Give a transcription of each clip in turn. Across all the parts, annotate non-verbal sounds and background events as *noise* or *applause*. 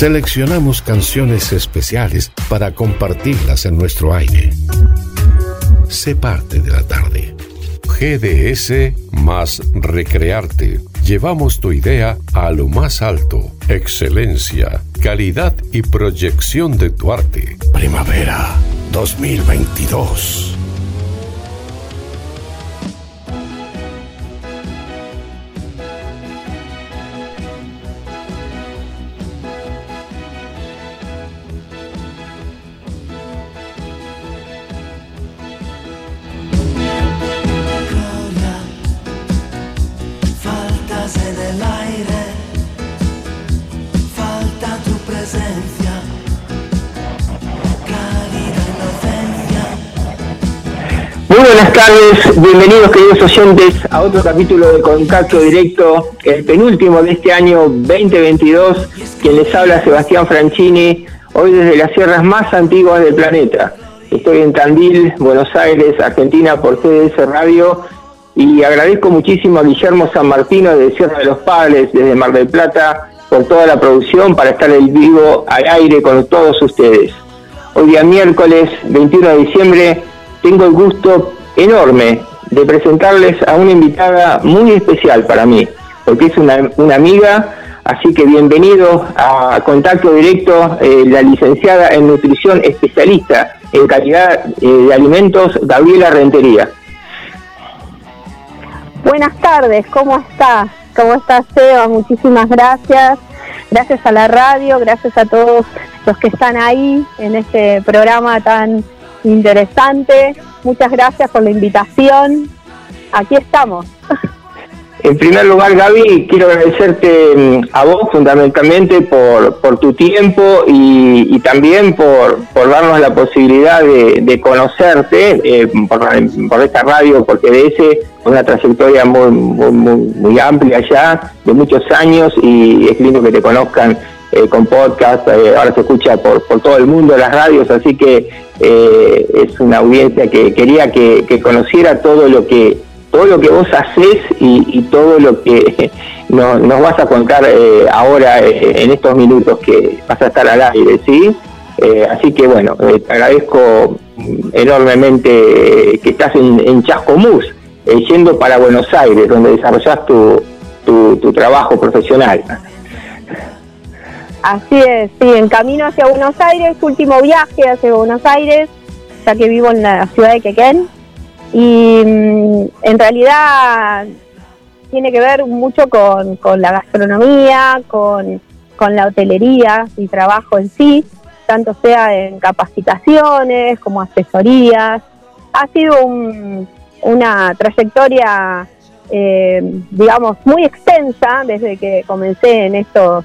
Seleccionamos canciones especiales para compartirlas en nuestro aire. Sé parte de la tarde. GDS más Recrearte. Llevamos tu idea a lo más alto. Excelencia, calidad y proyección de tu arte. Primavera 2022. Buenas tardes, bienvenidos queridos oyentes a otro capítulo de Contacto Directo, el penúltimo de este año 2022. Quien les habla Sebastián Franchini, hoy desde las sierras más antiguas del planeta. Estoy en Tandil, Buenos Aires, Argentina por CDS Radio y agradezco muchísimo a Guillermo San Martino de Sierra de los Padres, desde Mar del Plata, por toda la producción para estar en vivo al aire con todos ustedes. Hoy día miércoles 21 de diciembre tengo el gusto enorme de presentarles a una invitada muy especial para mí, porque es una, amiga, así que bienvenido a Contacto Directo, eh, la licenciada en nutrición especialista en calidad eh, de alimentos, Gabriela Rentería. Buenas tardes, ¿cómo estás? ¿Cómo estás, Seba? Muchísimas gracias. Gracias a la radio, gracias a todos los que están ahí en este programa tan interesante. Muchas gracias por la invitación. Aquí estamos. En primer lugar, Gaby, quiero agradecerte mm, a vos fundamentalmente por, por tu tiempo y, también por, por, darnos la posibilidad de, conocerte eh, por, esta radio, porque de ese una trayectoria muy, muy, amplia ya, de muchos años, y es lindo que te conozcan eh, con podcast, eh, ahora se escucha por, por todo el mundo las radios, así que es una audiencia que quería que, conociera todo lo que todo lo que vos haces y, todo lo que *laughs* nos, vas a contar ahora en estos minutos que vas a estar al aire, ¿sí? así que bueno, te agradezco enormemente que estás en, en Chascomús, yendo para Buenos Aires, donde desarrollas tu, tu, tu trabajo profesional. Así es, sí, en camino hacia Buenos Aires, último viaje hacia Buenos Aires, ya que vivo en la ciudad de Quequén. Y mm, en realidad tiene que ver mucho con, la gastronomía, con, la hotelería y trabajo en sí, tanto sea en capacitaciones como asesorías. Ha sido una trayectoria, eh, digamos, muy extensa desde que comencé en estos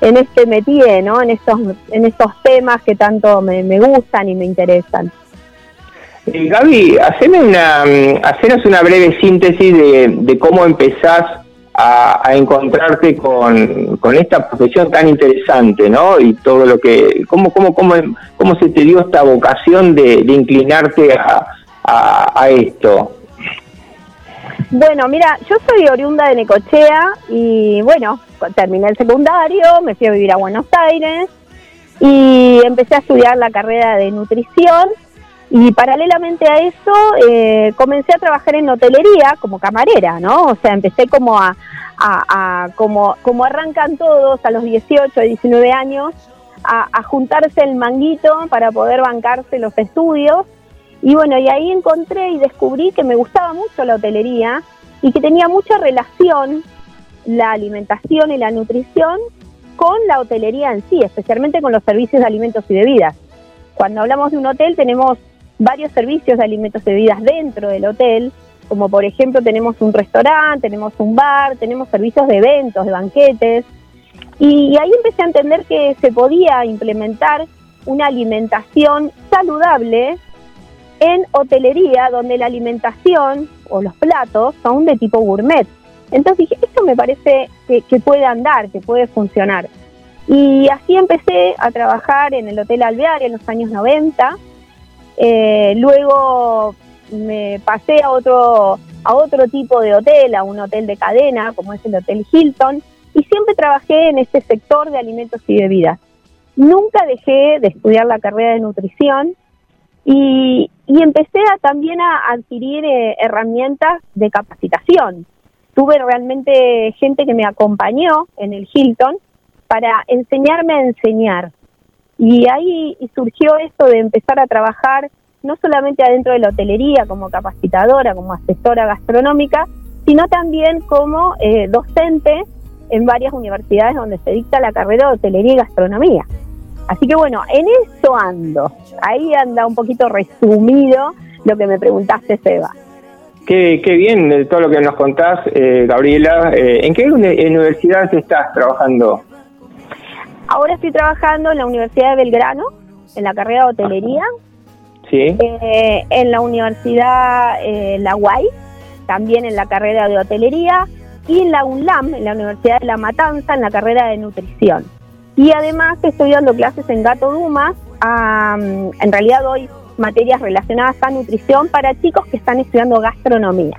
en este métier, ¿no? En estos, en estos temas que tanto me, gustan y me interesan. Eh, Gaby, haceme una, mm, hacenos una breve síntesis de, cómo empezás a, encontrarte con, esta profesión tan interesante, ¿no? Y todo lo que, cómo, cómo, cómo, cómo se te dio esta vocación de, inclinarte a, a esto. Bueno, mira, yo soy oriunda de Necochea y bueno, terminé el secundario, me fui a vivir a Buenos Aires y empecé a estudiar la carrera de nutrición y paralelamente a eso eh, comencé a trabajar en hotelería como camarera, ¿no? O sea, empecé como a, como, como arrancan todos a los 18, 19 años, a, a juntarse el manguito para poder bancarse los estudios. Y bueno, y ahí encontré y descubrí que me gustaba mucho la hotelería y que tenía mucha relación la alimentación y la nutrición con la hotelería en sí, especialmente con los servicios de alimentos y bebidas. Cuando hablamos de un hotel tenemos varios servicios de alimentos y bebidas dentro del hotel, como por ejemplo tenemos un restaurante, tenemos un bar, tenemos servicios de eventos, de banquetes. Y ahí empecé a entender que se podía implementar una alimentación saludable en hotelería, donde la alimentación o los platos son de tipo gourmet. Entonces dije, esto me parece que, puede andar, que puede funcionar. Y así empecé a trabajar en el Hotel Alvear en los años 90. Eh, luego me pasé a otro, a otro tipo de hotel, a un hotel de cadena, como es el Hotel Hilton, y siempre trabajé en este sector de alimentos y bebidas. nunca dejé de estudiar la carrera de nutrición y, empecé también a adquirir eh, herramientas de capacitación. Tuve realmente gente que me acompañó en el Hilton para enseñarme a enseñar. Y ahí surgió esto de empezar a trabajar no solamente adentro de la hotelería como capacitadora, como asesora gastronómica, sino también como eh, docente en varias universidades donde se dicta la carrera de hotelería y gastronomía. Así que bueno, en eso ando. Ahí anda un poquito resumido lo que me preguntaste, Seba. Qué, qué bien todo lo que nos contás, eh, Gabriela. Eh, ¿En qué universidad estás trabajando? Ahora estoy trabajando en la Universidad de Belgrano, en la carrera de hotelería. Sí. Eh, en la Universidad La Guay, también en la carrera de hotelería. Y en la UNLAM, en la Universidad de La Matanza, en la carrera de nutrición. Y además estoy dando clases en Gato Dumas. en realidad doy materias relacionadas a nutrición para chicos que están estudiando gastronomía.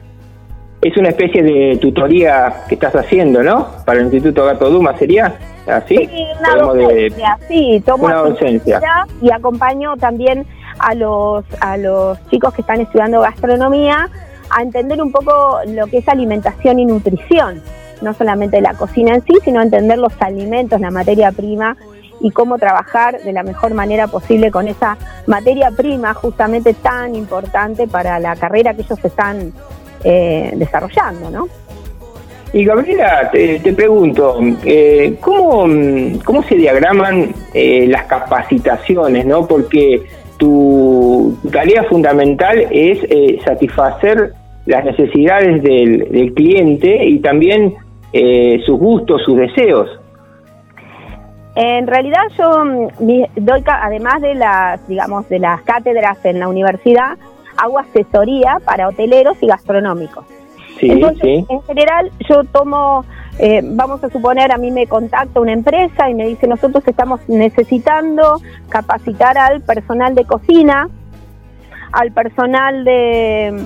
Es una especie de tutoría que estás haciendo, ¿no? Para el Instituto Gato Dumas, ¿sería así? Sí, una docencia, sí, tomo una docencia. y acompaño también a los, a los chicos que están estudiando gastronomía a entender un poco lo que es alimentación y nutrición no solamente la cocina en sí, sino entender los alimentos, la materia prima y cómo trabajar de la mejor manera posible con esa materia prima justamente tan importante para la carrera que ellos están eh, desarrollando, ¿no? Y Gabriela, te, pregunto, eh, ¿cómo, ¿cómo, se diagraman eh, las capacitaciones? ¿no? Porque tu tarea fundamental es satisfacer las necesidades del, del, cliente y también eh, sus gustos, sus deseos. En realidad yo mm, doy, además de las, digamos, de las cátedras en la universidad, hago asesoría para hoteleros y gastronómicos. Sí, sí. En general yo tomo, eh, vamos a suponer, a mí me contacta una empresa y me dice, nosotros estamos necesitando capacitar al personal de cocina, al personal de,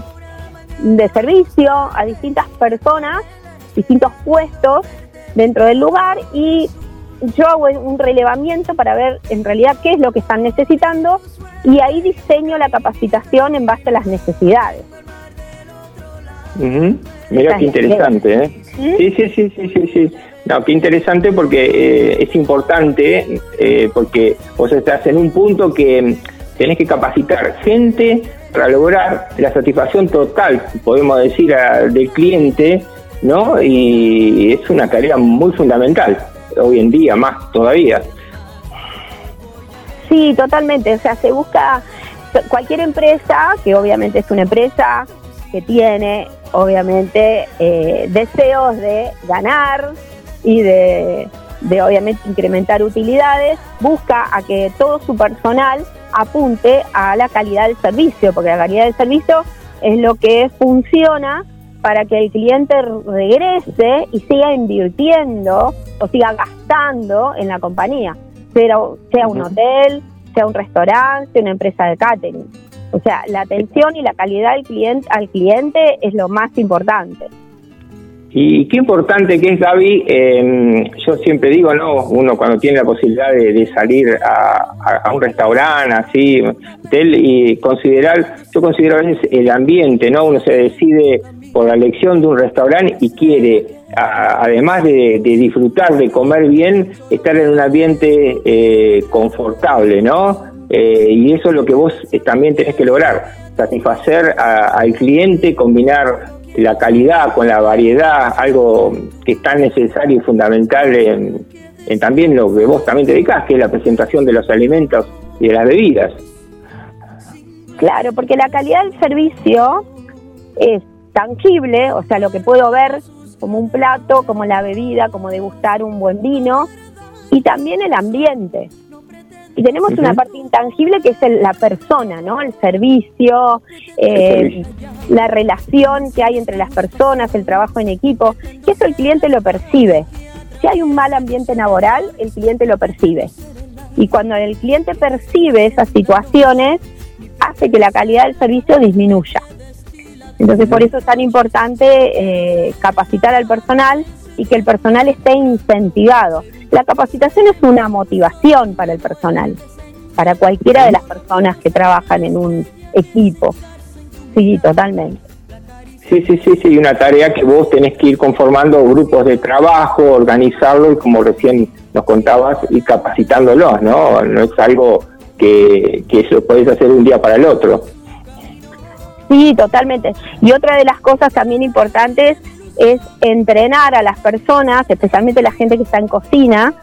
de servicio, a distintas personas distintos puestos dentro del lugar y yo hago un relevamiento para ver en realidad qué es lo que están necesitando y ahí diseño la capacitación en base a las necesidades. Mira qué interesante, ¿eh? ¿Sí? sí, sí, sí, sí, sí, No, qué interesante porque eh, es importante, eh, porque vos estás en un punto que tenés que capacitar gente para lograr la satisfacción total, podemos decir, del cliente ¿no? Y es una tarea muy fundamental, hoy en día más todavía. Sí, totalmente, o sea, se busca cualquier empresa, que obviamente es una empresa que tiene, obviamente, eh, deseos de ganar y de, de, obviamente, incrementar utilidades, busca a que todo su personal apunte a la calidad del servicio, porque la calidad del servicio es lo que funciona para que el cliente regrese y siga invirtiendo o siga gastando en la compañía, sea, sea un hotel, sea un restaurante, una empresa de catering. O sea, la atención y la calidad del cliente, al cliente es lo más importante. Y qué importante que es, Gaby, em, yo siempre digo, ¿no? Uno cuando tiene la posibilidad de, salir a, un restaurante, así, hotel, y considerar, yo considero a veces el ambiente, ¿no? Uno se decide por la elección de un restaurante y quiere, además de, disfrutar, de comer bien, estar en un ambiente eh, confortable, ¿no? Eh, y eso es lo que vos eh, también tenés que lograr, satisfacer al cliente, combinar la calidad con la variedad, algo que es tan necesario y fundamental en, también lo que vos también te dedicás, que es la presentación de los alimentos y de las bebidas. Claro, porque la calidad del servicio es tangible, o sea, lo que puedo ver como un plato, como la bebida, como degustar un buen vino, y también el ambiente. Y tenemos una parte intangible que es la persona, ¿no? El servicio, eh, la relación que hay entre las personas, el trabajo en equipo, que eso el cliente lo percibe. Si hay un mal ambiente laboral, el cliente lo percibe. Y cuando el cliente percibe esas situaciones, hace que la calidad del servicio disminuya. Entonces, por eso es tan importante eh, capacitar al personal y que el personal esté incentivado. La capacitación es una motivación para el personal, para cualquiera de las personas que trabajan en un equipo. Sí, totalmente. Sí, sí, sí, sí, una tarea que vos tenés que ir conformando grupos de trabajo, organizarlo y como recién nos contabas, ir capacitándolos, ¿no? No es algo que, que eso podés hacer un día para el otro. Sí, totalmente. Y otra de las cosas también importantes es entrenar a las personas, especialmente la gente que está en cocina,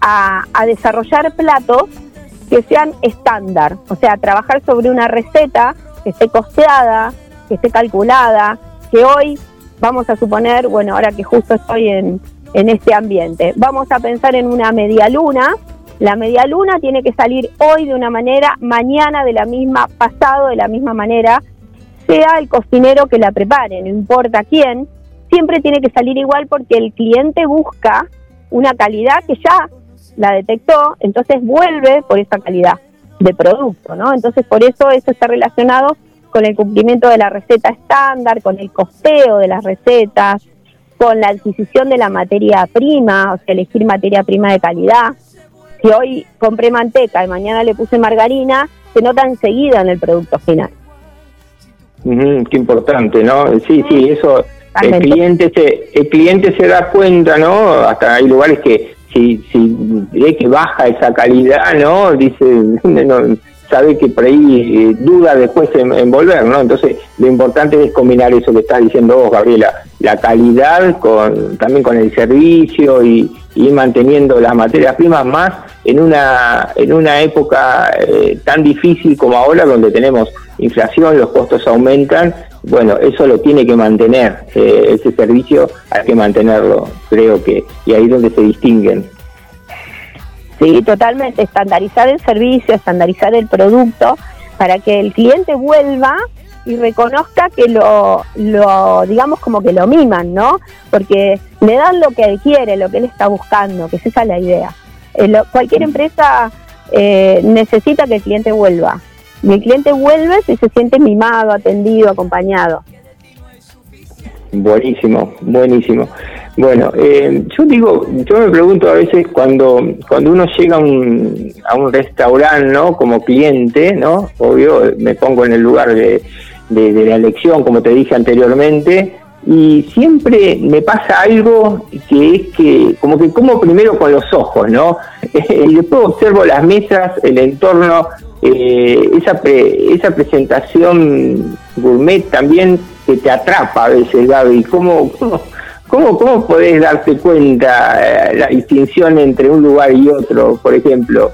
a, a desarrollar platos que sean estándar, o sea, trabajar sobre una receta que esté costeada, que esté calculada, que hoy vamos a suponer, bueno, ahora que justo estoy en, en este ambiente, vamos a pensar en una media luna, la media luna tiene que salir hoy de una manera, mañana de la misma, pasado de la misma manera, sea el cocinero que la prepare, no importa quién, siempre tiene que salir igual porque el cliente busca una calidad que ya la detectó, entonces vuelve por esa calidad de producto, ¿no? Entonces por eso eso está relacionado con el cumplimiento de la receta estándar, con el costeo de las recetas, con la adquisición de la materia prima, o sea, elegir materia prima de calidad. Si hoy compré manteca y mañana le puse margarina, se nota enseguida en el producto final. Qué importante, ¿no? Sí, sí, eso el cliente se el cliente se da cuenta no hasta hay lugares que si si ve que baja esa calidad no dice *laughs* no, sabe que por ahí eh, duda después en, volver no entonces lo importante es combinar eso que está diciendo vos Gabriela la calidad con también con el servicio y, ir manteniendo las materias primas más en una en una época eh, tan difícil como ahora donde tenemos inflación los costos aumentan bueno, eso lo tiene que mantener, eh, ese servicio hay que mantenerlo, creo que, y ahí es donde se distinguen. Sí, totalmente, estandarizar el servicio, estandarizar el producto, para que el cliente vuelva y reconozca que lo, lo, digamos como que lo miman, ¿no? Porque le dan lo que él quiere, lo que él está buscando, que esa es la idea. Eh, cualquier empresa eh, necesita que el cliente vuelva, mi cliente vuelve si se siente mimado, atendido, acompañado. Buenísimo, buenísimo. Bueno, eh, yo digo, yo me pregunto a veces cuando cuando uno llega a un, a un restaurante, ¿no? Como cliente, ¿no? Obvio, me pongo en el lugar de, de, de la elección, como te dije anteriormente, y siempre me pasa algo que es que como que como primero con los ojos, ¿no? *laughs* y después observo las mesas, el entorno, eh, esa, esa presentación gourmet también que te atrapa a veces, Gaby. ¿Cómo, cómo, cómo, cómo podés darte cuenta eh, la distinción entre un lugar y otro, por ejemplo?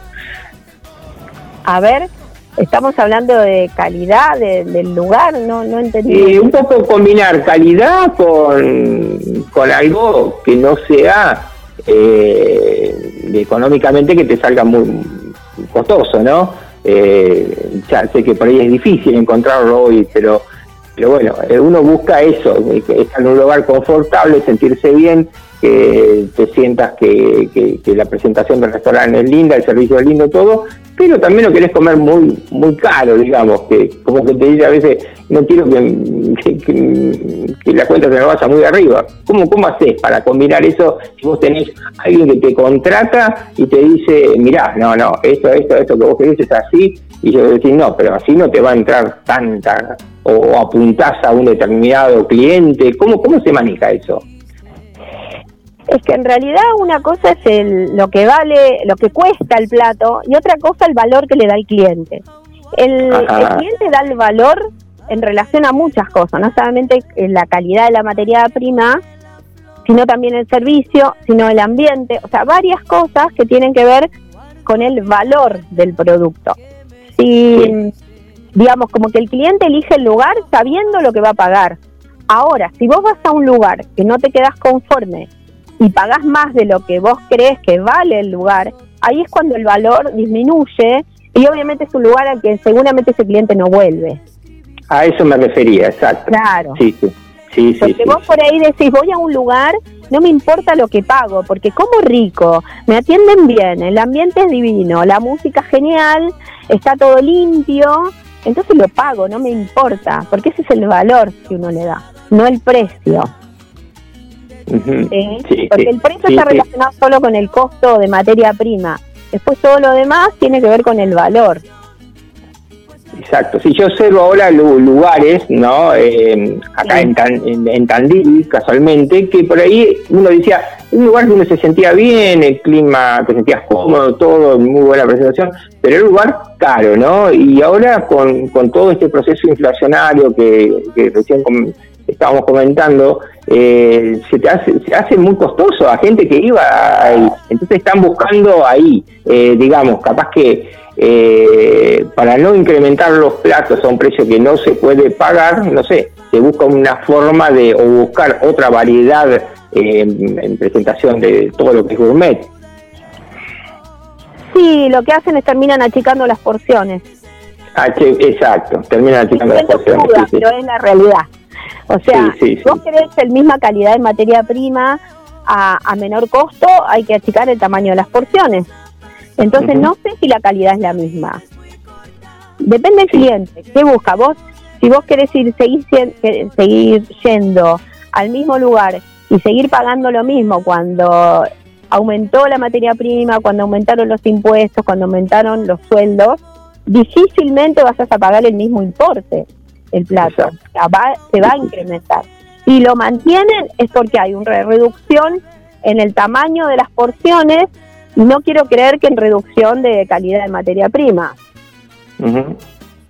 A ver, estamos hablando de calidad del lugar, no, no entendí. un poco combinar calidad con, con algo que no sea eh, económicamente que te salga muy costoso, ¿no? Eh, ya sé que por ahí es difícil encontrarlo hoy, pero, pero bueno, eh, uno busca eso, eh, estar en un lugar confortable, sentirse bien, que te sientas que, la presentación del restaurante es linda, el servicio es lindo, todo, pero también no querés comer muy muy caro, digamos, que como que te dice a veces, no quiero que, que, la cuenta se me vaya muy arriba. ¿Cómo, ¿Cómo haces para combinar eso si vos tenés alguien que te contrata y te dice, mirá, no, no, esto, esto, esto que vos querés es así, y yo decir, no, pero así no te va a entrar tanta, o, o apuntás a un determinado cliente, ¿cómo, cómo se maneja eso? Es que en realidad una cosa es el, lo que vale, lo que cuesta el plato y otra cosa el valor que le da el cliente. El, cliente da el valor en relación a muchas cosas, no solamente la calidad de la materia prima, sino también el servicio, sino el ambiente, o sea, varias cosas que tienen que ver con el valor del producto. Si, digamos, como que el cliente elige el lugar sabiendo lo que va a pagar. Ahora, si vos vas a un lugar que no te quedas conforme y pagás más de lo que vos crees que vale el lugar, ahí es cuando el valor disminuye y obviamente es un lugar al que seguramente ese cliente no vuelve. A eso me refería, exacto. Claro. Sí, sí. Sí, porque vos por ahí decís, voy a un lugar, no me importa lo que pago, porque como rico, me atienden bien, el ambiente es divino, la música genial, está todo limpio, entonces lo pago, no me importa, porque ese es el valor que uno le da, no el precio. Porque el precio está relacionado solo con el costo de materia prima. Después todo lo demás tiene que ver con el valor. Exacto. Si yo observo ahora lugares, ¿no? Eh, acá en, en, Tandil, casualmente, que por ahí uno decía, un lugar donde se sentía bien, el clima, te sentías cómodo, todo, muy buena presentación, pero era un lugar caro, ¿no? Y ahora con, con todo este proceso inflacionario que, que recién estábamos comentando, eh, se, te hace, se hace muy costoso a gente que iba ahí. Entonces están buscando ahí, eh, digamos, capaz que eh, para no incrementar los platos a un precio que no se puede pagar, no sé, se busca una forma de o buscar otra variedad en presentación de todo lo que es gourmet. Sí, lo que hacen es terminan achicando las porciones. exacto, terminan achicando las porciones. Pero es la realidad. O sea, si vos querés la misma calidad de materia prima a, menor costo, hay que achicar el tamaño de las porciones. Entonces no sé si la calidad es la misma. Depende del cliente. ¿Qué busca? Vos, si vos querés ir, seguir, seguir yendo al mismo lugar y seguir pagando lo mismo cuando aumentó la materia prima, cuando aumentaron los impuestos, cuando aumentaron los sueldos, difícilmente vas a pagar el mismo importe el plato, se va a incrementar. Y lo mantienen es porque hay una reducción en el tamaño de las porciones y no quiero creer que en reducción de calidad de materia prima.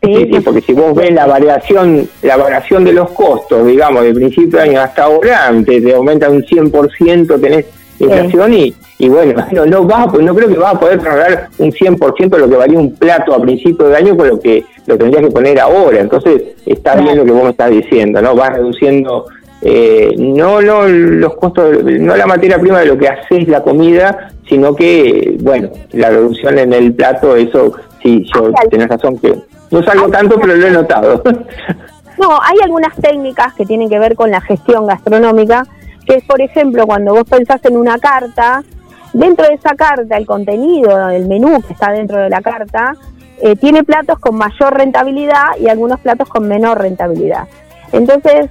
¿Sí? porque si vos ves la variación la variación de los costos, digamos, de principio de año hasta ahora, te, te aumenta un 100%, tenés inflación y, y bueno, *laughs* no, no, vas, no creo que vas a poder pagar un 100% de lo que valía un plato a principio de año con lo que lo tendrías que poner ahora. Entonces, está bien lo que vos me estás diciendo, ¿no? Vas reduciendo eh, no, no los costos, no la materia prima de lo que haces la comida, sino que, bueno, la reducción en el plato, eso sí, yo tenés razón que no salgo tanto, pero lo he notado. *laughs* No, hay algunas técnicas que tienen que ver con la gestión gastronómica que es, por ejemplo, cuando vos pensás en una carta, dentro de esa carta, el contenido, el menú que está dentro de la carta, eh, tiene platos con mayor rentabilidad y algunos platos con menor rentabilidad. Entonces,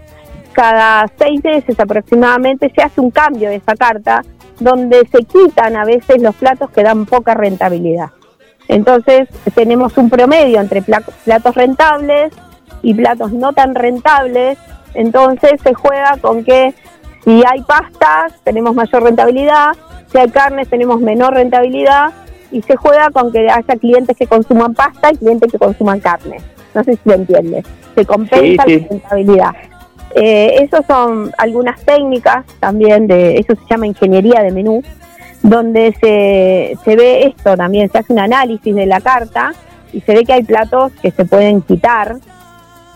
cada seis meses aproximadamente se hace un cambio de esa carta donde se quitan a veces los platos que dan poca rentabilidad. Entonces tenemos un promedio entre platos rentables y platos no tan rentables. Entonces se juega con que si hay pastas, tenemos mayor rentabilidad, si hay carnes, tenemos menor rentabilidad y se juega con que haya clientes que consuman pasta y clientes que consuman carne. No sé si lo entiendes. Se compensa la rentabilidad. Eh, esas son algunas técnicas también de, eso se llama ingeniería de menú, donde se, se ve esto también, se hace un análisis de la carta y se ve que hay platos que se pueden quitar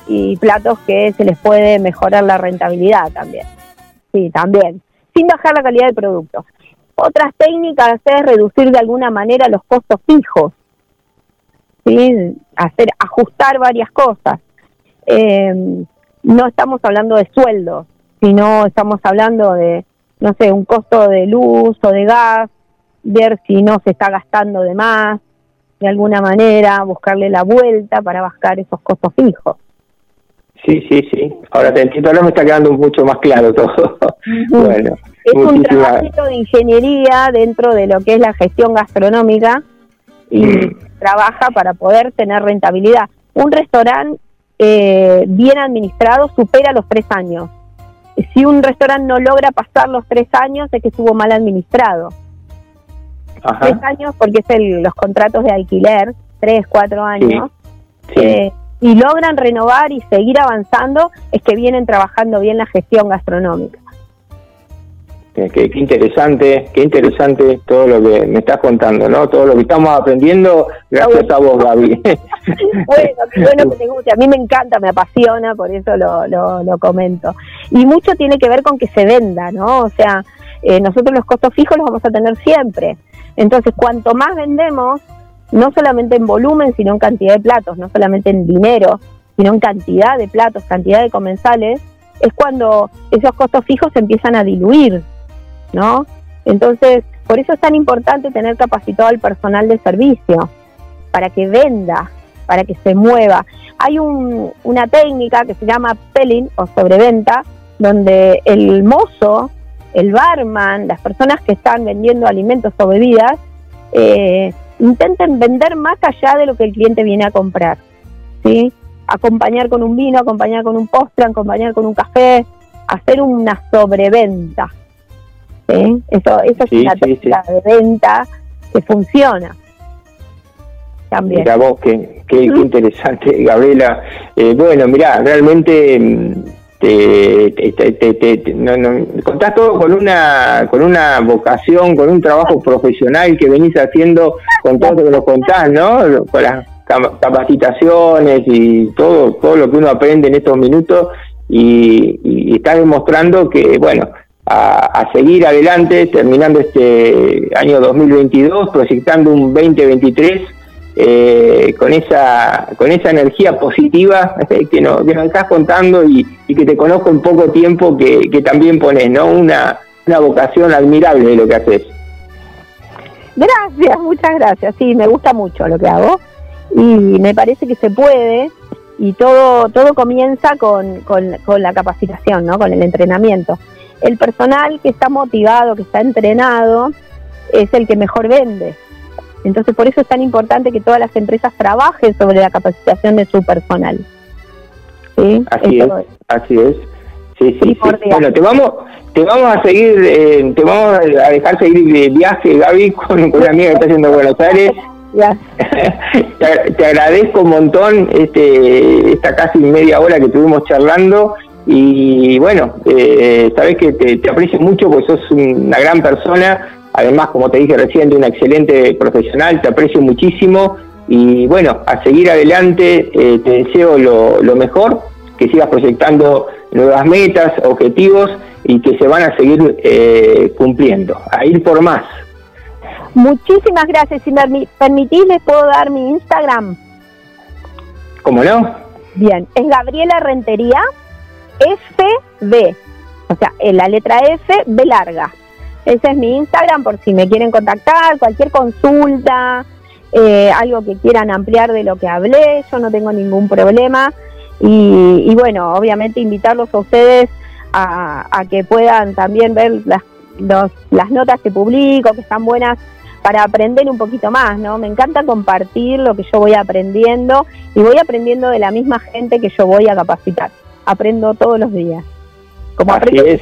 y platos que se les puede mejorar la rentabilidad también sí, también, sin bajar la calidad del producto. Otras técnicas es reducir de alguna manera los costos fijos, ¿sí? hacer ajustar varias cosas. Eh, no estamos hablando de sueldos, sino estamos hablando de, no sé, un costo de luz o de gas, ver si no se está gastando de más, de alguna manera, buscarle la vuelta para bajar esos costos fijos. Sí, sí, sí. Ahora te entiendo, ahora me está quedando mucho más claro todo. bueno, es un trabajo de ingeniería dentro de lo que es la gestión gastronómica y mm. trabaja para poder tener rentabilidad. Un restaurante eh, bien administrado supera los tres años. Si un restaurante no logra pasar los tres años es que estuvo mal administrado. Tres años porque es los contratos de alquiler, tres, cuatro años. Sí. Eh, y logran renovar y seguir avanzando es que vienen trabajando bien la gestión gastronómica. Qué, interesante, qué interesante todo lo que me estás contando, ¿no? Todo lo que estamos aprendiendo gracias a vos, Gaby. *laughs* bueno, qué bueno que te guste. A mí me encanta, me apasiona, por eso lo, lo, comento. Y mucho tiene que ver con que se venda, ¿no? O sea, eh, nosotros los costos fijos los vamos a tener siempre. Entonces, cuanto más vendemos, no solamente en volumen, sino en cantidad de platos, no solamente en dinero, sino en cantidad de platos, cantidad de comensales, es cuando esos costos fijos empiezan a diluir, ¿no? Entonces, por eso es tan importante tener capacitado al personal de servicio, para que venda, para que se mueva. Hay una técnica que se llama pelling o sobreventa, donde el mozo el barman, las personas que están vendiendo alimentos o bebidas, eh, intenten vender más allá de lo que el cliente viene a comprar. ¿sí? Acompañar con un vino, acompañar con un postre, acompañar con un café, hacer una sobreventa. ¿sí? Eso, eso es una técnica de venta que funciona. También. Mira vos, qué, qué, interesante, Gabriela. Eh, bueno, mira, realmente mm, te, te, no, contás todo con una con una vocación, con un trabajo profesional que venís haciendo con todo lo que nos contás, ¿no? Con las capacitaciones y todo todo lo que uno aprende en estos minutos y, y estás demostrando que, bueno, a, a, seguir adelante, terminando este año 2022, proyectando un 2023 eh, con esa con esa energía positiva eh, que, nos, que nos estás contando y, que te conozco en poco tiempo que, que también pones, ¿no? Una, una vocación admirable de lo que haces. Gracias, muchas gracias. Sí, me gusta mucho lo que hago y me parece que se puede y todo todo comienza con, con, con la capacitación, ¿no? Con el entrenamiento. El personal que está motivado, que está entrenado, es el que mejor vende. Entonces, por eso es tan importante que todas las empresas trabajen sobre la capacitación de su personal. ¿Sí? Así es, así es. Sí, sí, Bueno, te vamos, te vamos a seguir, eh, te vamos a dejar seguir de viaje, Gaby, *laughs* con, con una amiga que está haciendo Buenos Aires. *laughs* *laughs* te, te, agradezco un montón este, esta casi media hora que estuvimos charlando y bueno, eh, sabes que te, te aprecio mucho porque sos una gran persona Además, como te dije recién, de una excelente profesional, te aprecio muchísimo y bueno, a seguir adelante, eh, te deseo lo, mejor, que sigas proyectando nuevas metas, objetivos y que se van a seguir eh, cumpliendo, a ir por más. Muchísimas gracias. Si me permitís, les puedo dar mi Instagram. ¿Cómo no? Bien, es Gabriela Rentería, FB, o sea, en la letra F, B larga. Ese es mi Instagram por si me quieren contactar, cualquier consulta, eh, algo que quieran ampliar de lo que hablé, yo no tengo ningún problema. Y, bueno, obviamente invitarlos a ustedes a, que puedan también ver las, las notas que publico, que están buenas para aprender un poquito más, ¿no? Me encanta compartir lo que yo voy aprendiendo y voy aprendiendo de la misma gente que yo voy a capacitar. Aprendo todos los días como Así es.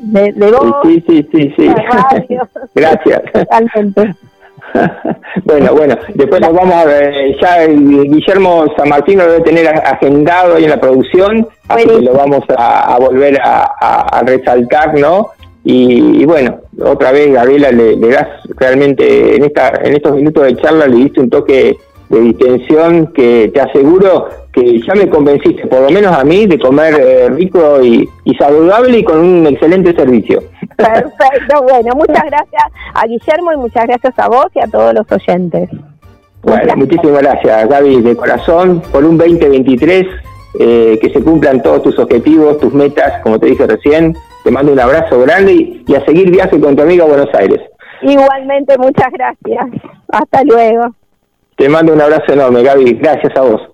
De, de vos, sí, sí, sí, sí. *laughs* Gracias. Totalmente. *laughs* bueno, bueno, después nos vamos a ver, ya Guillermo San Martín lo debe tener agendado ahí en la producción, así que lo vamos a, volver a, resaltar, ¿no? Y, bueno, otra vez Gabriela le, le, das realmente en esta en estos minutos de charla le diste un toque de distensión que te aseguro que ya me convenciste, por lo menos a mí, de comer eh, rico y, saludable y con un excelente servicio. *laughs* Perfecto, bueno, muchas gracias a Guillermo y muchas gracias a vos y a todos los oyentes. Bueno, muchísimas gracias, Gaby, de corazón, por un 2023, eh, que se cumplan todos tus objetivos, tus metas, como te dije recién. Te mando un abrazo grande y, y a seguir viaje con tu amiga a Buenos Aires. Igualmente, muchas gracias. Hasta luego. Te mando un abrazo enorme, Gaby. Gracias a vos.